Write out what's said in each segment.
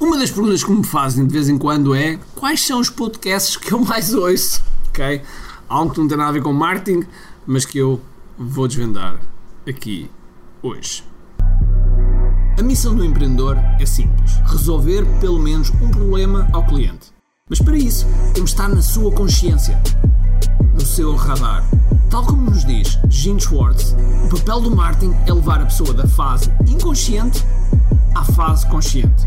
Uma das perguntas que me fazem de vez em quando é quais são os podcasts que eu mais ouço? Ok? Algo que não tem nada a ver com marketing, mas que eu vou desvendar aqui hoje. A missão do empreendedor é simples: resolver pelo menos um problema ao cliente. Mas para isso, temos de estar na sua consciência, no seu radar. Tal como nos diz Gene Schwartz, o papel do marketing é levar a pessoa da fase inconsciente à fase consciente,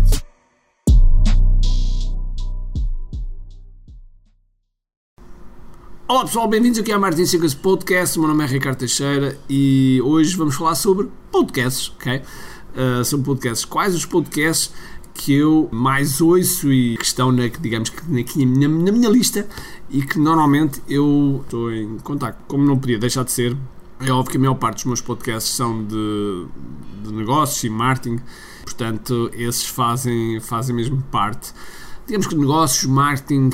Olá pessoal, bem-vindos aqui ao Martin Secrets Podcast. O meu nome é Ricardo Teixeira e hoje vamos falar sobre podcasts, ok? Uh, sobre podcasts. Quais os podcasts que eu mais ouço e que estão, na, digamos que na, na minha lista e que normalmente eu estou em contato. Como não podia deixar de ser, é óbvio que a maior parte dos meus podcasts são de, de negócios e marketing, portanto, esses fazem, fazem mesmo parte. Digamos que negócios, marketing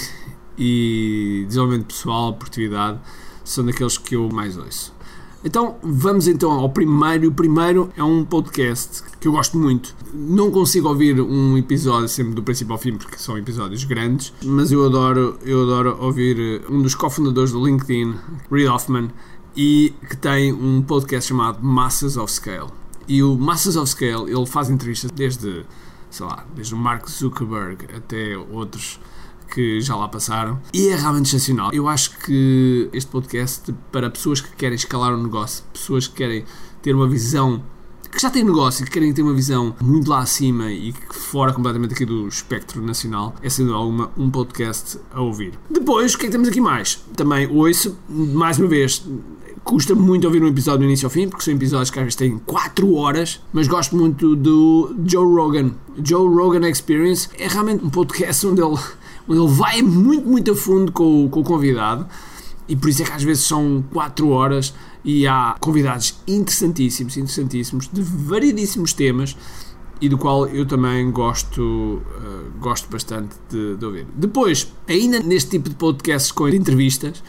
e desenvolvimento pessoal, produtividade, são daqueles que eu mais ouço. Então vamos então ao primeiro. O primeiro é um podcast que eu gosto muito. Não consigo ouvir um episódio sempre do princípio ao fim porque são episódios grandes, mas eu adoro, eu adoro ouvir um dos cofundadores do LinkedIn, Reid Hoffman, e que tem um podcast chamado Masses of Scale. E o Masses of Scale, ele faz entrevistas desde, sei lá, desde o Mark Zuckerberg até outros que já lá passaram e é realmente sensacional. Eu acho que este podcast, para pessoas que querem escalar um negócio, pessoas que querem ter uma visão que já têm negócio e que querem ter uma visão muito lá acima e que fora completamente aqui do espectro nacional, é sendo alguma um podcast a ouvir. Depois, o que é que temos aqui mais? Também ouço, mais uma vez, custa muito ouvir um episódio do início ao fim, porque são episódios que às vezes têm 4 horas, mas gosto muito do Joe Rogan. Joe Rogan Experience é realmente um podcast onde ele ele vai muito, muito a fundo com, com o convidado e por isso é que às vezes são 4 horas e há convidados interessantíssimos, interessantíssimos, de variedíssimos temas e do qual eu também gosto, uh, gosto bastante de, de, ouvir. Depois, ainda neste tipo de podcasts com entrevistas,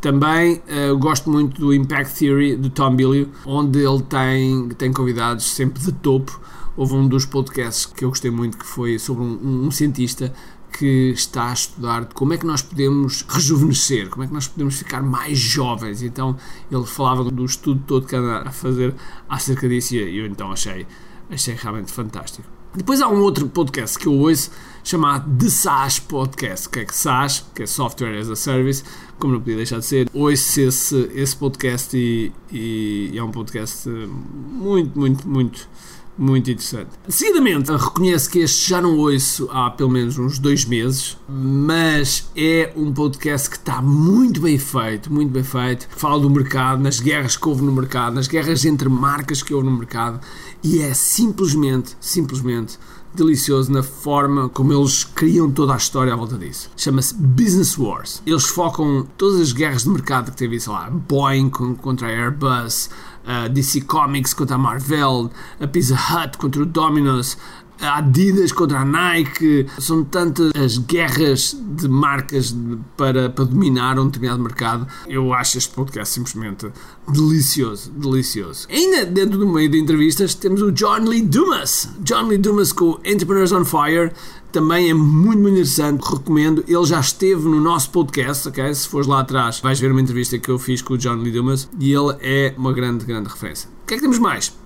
também uh, gosto muito do Impact Theory do Tom Billio, onde ele tem, tem convidados sempre de topo. Houve um dos podcasts que eu gostei muito que foi sobre um, um cientista que está a estudar como é que nós podemos rejuvenescer, como é que nós podemos ficar mais jovens. Então ele falava do estudo todo que anda a fazer acerca disso e eu então achei, achei realmente fantástico. Depois há um outro podcast que eu ouço chamado The SaaS Podcast, que é que SaaS, que é Software as a Service, como não podia deixar de ser. Ouço esse, esse podcast e, e é um podcast muito, muito, muito muito interessante. Seguidamente, reconheço que este já não ouço há pelo menos uns dois meses, mas é um podcast que está muito bem feito, muito bem feito. Fala do mercado, nas guerras que houve no mercado, nas guerras entre marcas que houve no mercado, e é simplesmente, simplesmente delicioso na forma como eles criam toda a história à volta disso. Chama-se Business Wars. Eles focam todas as guerras de mercado que teve, sei lá, Boeing contra a Airbus, a DC Comics contra a Marvel, a Pizza Hut contra o Domino's, Adidas contra a Nike. São tantas as guerras de marcas para, para dominar um determinado mercado. Eu acho este podcast simplesmente delicioso, delicioso. Ainda dentro do meio de entrevistas temos o John Lee Dumas. John Lee Dumas com Entrepreneurs on Fire também é muito, muito interessante, recomendo. Ele já esteve no nosso podcast, ok? Se fores lá atrás, vais ver uma entrevista que eu fiz com o John Lee Dumas e ele é uma grande, grande referência. O que é que temos mais?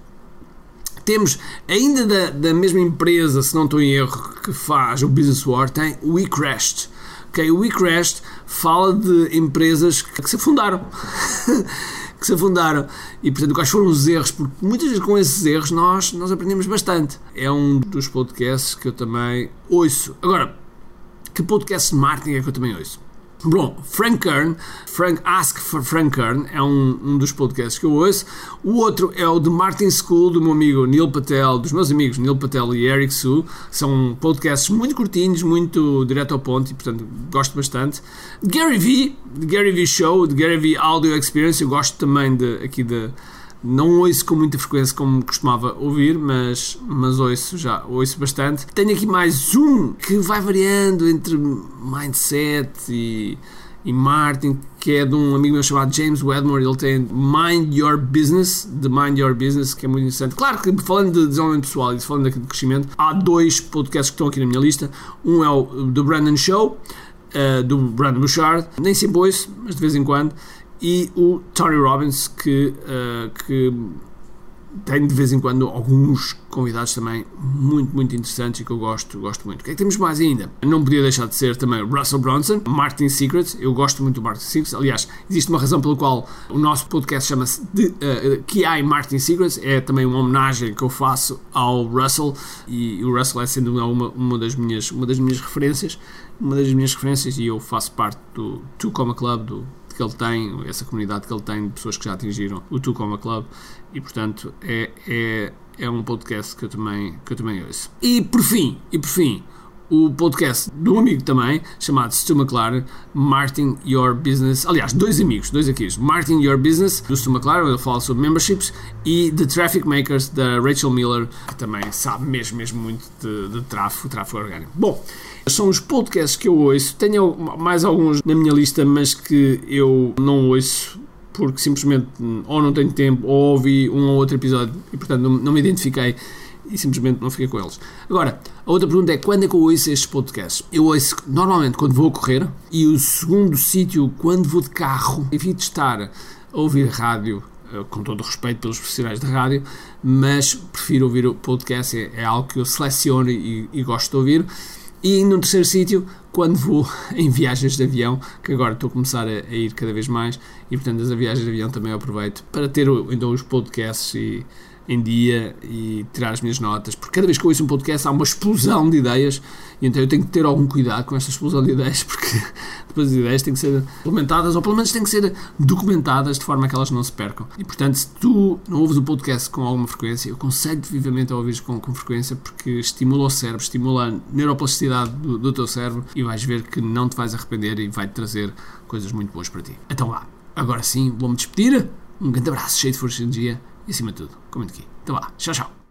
Temos ainda da, da mesma empresa, se não estou em erro, que faz o Business War, tem o WeCrashed. Ok, o WeCrashed fala de empresas que se fundaram. que se afundaram. E portanto, quais foram os erros? Porque muitas vezes com esses erros nós, nós aprendemos bastante. É um dos podcasts que eu também ouço. Agora, que podcast de marketing é que eu também ouço? Bom, Frank Kern, Frank Ask for Frank Kern é um, um dos podcasts que eu ouço. O outro é o The Martin School do meu amigo Neil Patel, dos meus amigos Neil Patel e Eric Su. São podcasts muito curtinhos, muito direto ao ponto e, portanto, gosto bastante. Gary Vee, Gary Vee Show, The Gary Vee Audio Experience, eu gosto também de, aqui de, Não ouço com muita frequência como costumava ouvir, mas, mas ouço já, ouço bastante. Tenho aqui mais um que vai variando entre mindset e, e marketing, que é de um amigo meu chamado James Wedmore. Ele tem Mind Your Business, de Mind Your Business, que é muito interessante. Claro que falando de desenvolvimento pessoal e falando de crescimento, há dois podcasts que estão aqui na minha lista. Um é o do Brandon Show, uh, do Brandon Bouchard, nem sempre ouço, mas de vez em quando e o Tony Robbins, que, uh, que tem de vez em quando alguns convidados também muito, muito interessantes e que eu gosto, gosto muito. O que é que temos mais ainda? Não podia deixar de ser também Russell Brunson, Martin Secrets. Eu gosto muito do Martin Secrets. Aliás, existe uma razão pela qual o nosso podcast chama-se uh, QI Martin Secrets. É também uma homenagem que eu faço ao Russell e o Russell é sendo uma, uma, das, minhas, uma das minhas referências. Uma das minhas referências e eu faço parte do Two Coma Club, do que ele tem, essa comunidade que ele tem de pessoas que já atingiram o Tu Club e portanto é, é, é um podcast que eu também, que eu também ouço. E por fim, e por fim, o podcast um amigo também, chamado Stu McLaren, Martin Your Business. Aliás, dois amigos, dois aqui. Martin Your Business, do Stu McLaren, ele fala sobre memberships, e The Traffic Makers, da Rachel Miller, que também sabe mesmo, mesmo muito de, de tráfego, tráfego orgânico. Bom, são os podcasts que eu ouço. Tenho mais alguns na minha lista, mas que eu não ouço porque simplesmente ou não tenho tempo ou ouvi um ou outro episódio e portanto não me identifiquei e simplesmente não fiquei com eles. Agora, a outra pergunta é quando é que eu ouço estes podcasts? Eu ouço normalmente quando vou a correr e o segundo sítio quando vou de carro. Evito estar a ouvir rádio, eh, com todo o respeito pelos profissionais de rádio, mas prefiro ouvir o podcast, é, é algo que eu seleciono e, e gosto de ouvir. E no terceiro sítio, quando vou em viagens de avião, que agora estou a começar a, a, ir cada vez mais, e portanto as viagens de avião também aproveito para ter então os podcasts e em dia e tirar as minhas notas, porque cada vez que eu ouço um podcast há uma explosão de ideias e então eu tenho que ter algum cuidado com esta explosão de ideias, porque depois as ideias têm que ser implementadas ou pelo menos têm que ser documentadas de forma que elas não se percam. E portanto, se tu não ouves o podcast com alguma frequência, eu aconselho vivamente a ouvir com, com frequência porque estimula o cérebro, estimula a neuroplasticidade do, do teu cérebro e vais ver que não te vais arrepender e vai-te trazer coisas muito boas para ti. Então lá, agora sim, vou-me despedir. Um grande abraço, cheio de força e energia e acima de tudo, comente aqui. Então vá, tchau, tchau.